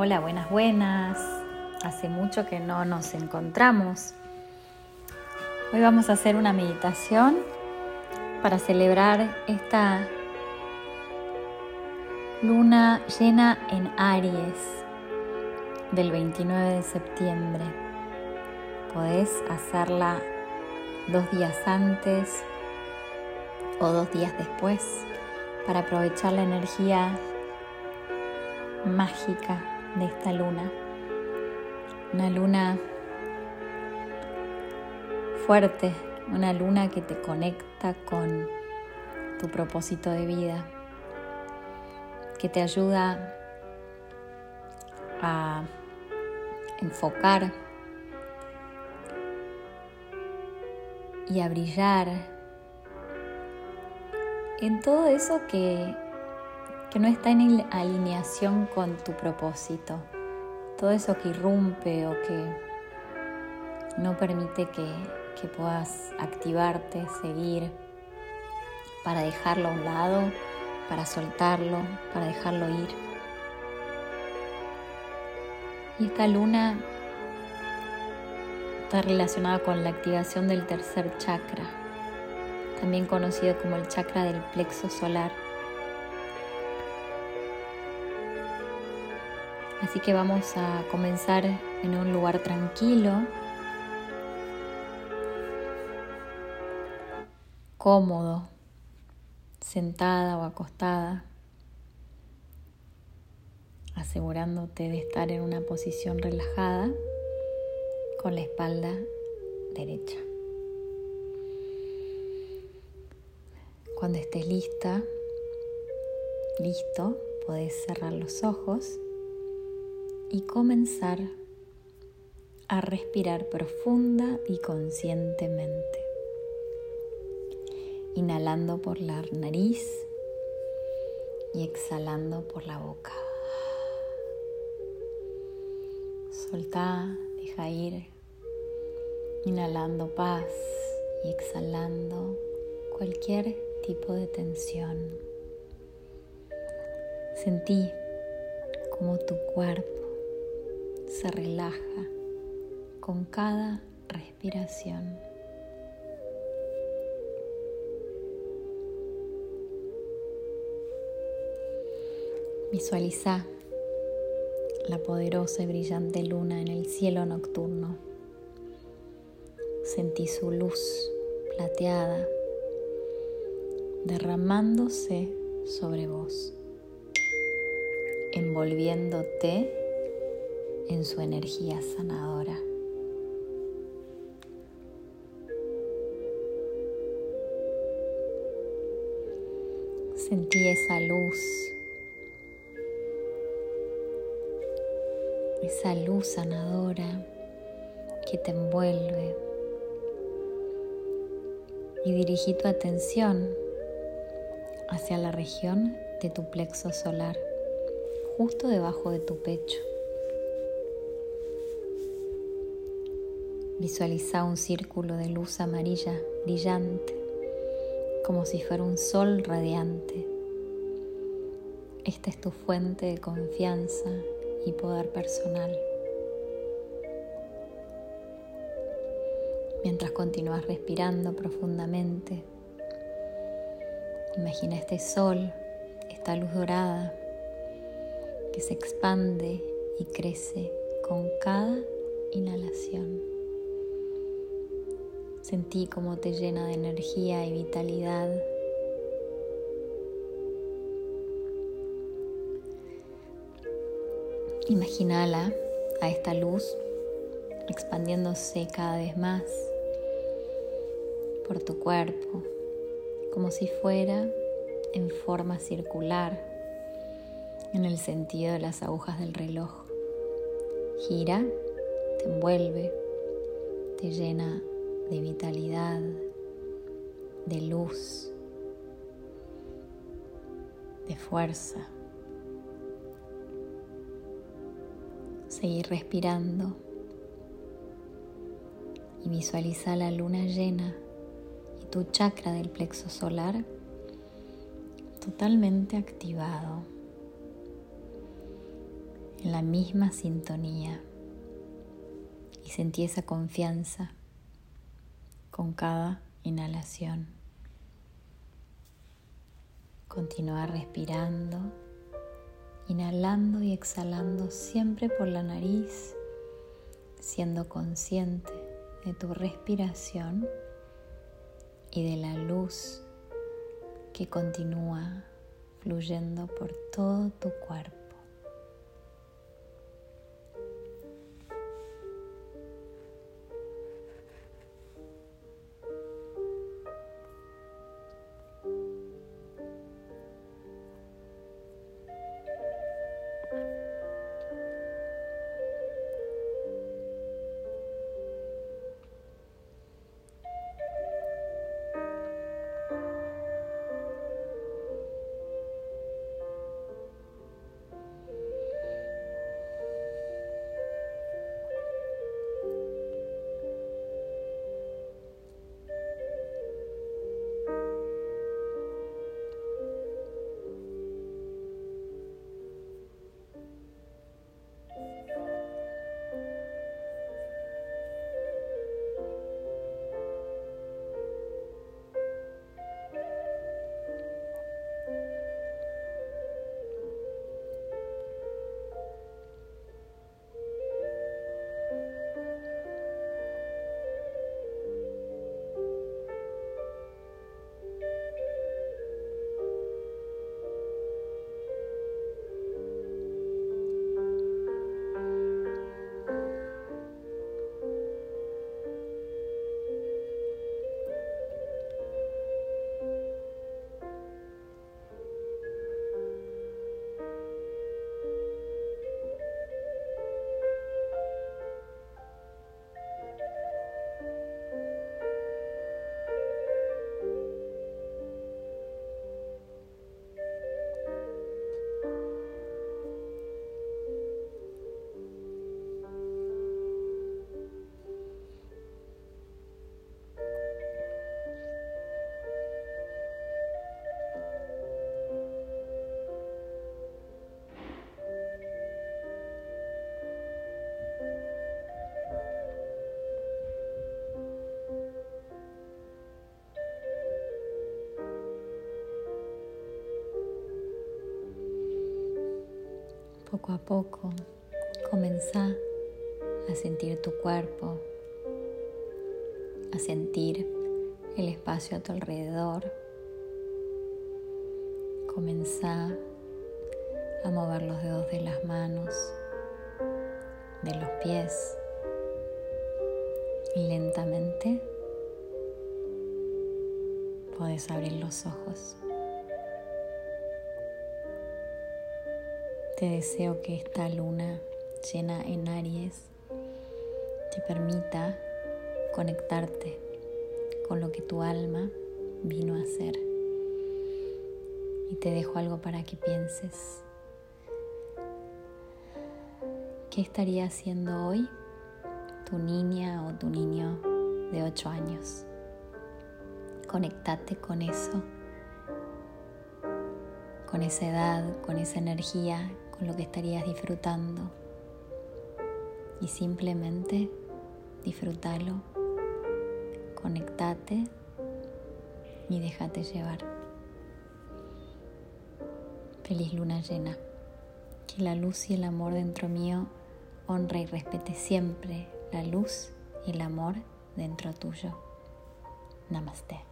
Hola, buenas, buenas. Hace mucho que no nos encontramos. Hoy vamos a hacer una meditación para celebrar esta luna llena en Aries del 29 de septiembre. Podés hacerla dos días antes o dos días después para aprovechar la energía mágica de esta luna. Una luna fuerte, una luna que te conecta con tu propósito de vida, que te ayuda a enfocar y a brillar en todo eso que, que no está en alineación con tu propósito, todo eso que irrumpe o que no permite que, que puedas activarte, seguir, para dejarlo a un lado, para soltarlo, para dejarlo ir. Y esta luna está relacionada con la activación del tercer chakra, también conocido como el chakra del plexo solar. Así que vamos a comenzar en un lugar tranquilo, cómodo, sentada o acostada, asegurándote de estar en una posición relajada con la espalda derecha. Cuando estés lista, listo, podés cerrar los ojos y comenzar a respirar profunda y conscientemente. Inhalando por la nariz y exhalando por la boca. Soltá Deja ir, inhalando paz y exhalando cualquier tipo de tensión. Sentí como tu cuerpo se relaja con cada respiración. Visualiza la poderosa y brillante luna en el cielo nocturno. Sentí su luz plateada derramándose sobre vos, envolviéndote en su energía sanadora. Sentí esa luz esa luz sanadora que te envuelve y dirigí tu atención hacia la región de tu plexo solar, justo debajo de tu pecho. Visualiza un círculo de luz amarilla brillante, como si fuera un sol radiante. Esta es tu fuente de confianza y poder personal. Mientras continúas respirando profundamente, imagina este sol, esta luz dorada que se expande y crece con cada inhalación. Sentí cómo te llena de energía y vitalidad Imagínala a esta luz expandiéndose cada vez más por tu cuerpo, como si fuera en forma circular, en el sentido de las agujas del reloj. Gira, te envuelve, te llena de vitalidad, de luz, de fuerza. Seguir respirando y visualiza la luna llena y tu chakra del plexo solar totalmente activado. en la misma sintonía y sentí esa confianza con cada inhalación. Continúa respirando, inhalando y exhalando siempre por la nariz, siendo consciente de tu respiración y de la luz que continúa fluyendo por todo tu cuerpo. Poco a poco comenzá a sentir tu cuerpo, a sentir el espacio a tu alrededor. Comenzá a mover los dedos de las manos, de los pies. Y lentamente puedes abrir los ojos. Te deseo que esta luna llena en Aries te permita conectarte con lo que tu alma vino a hacer. Y te dejo algo para que pienses. ¿Qué estaría haciendo hoy tu niña o tu niño de 8 años? Conectate con eso, con esa edad, con esa energía con lo que estarías disfrutando y simplemente disfrútalo, conectate y déjate llevar. Feliz luna llena. Que la luz y el amor dentro mío honre y respete siempre la luz y el amor dentro tuyo. Namaste.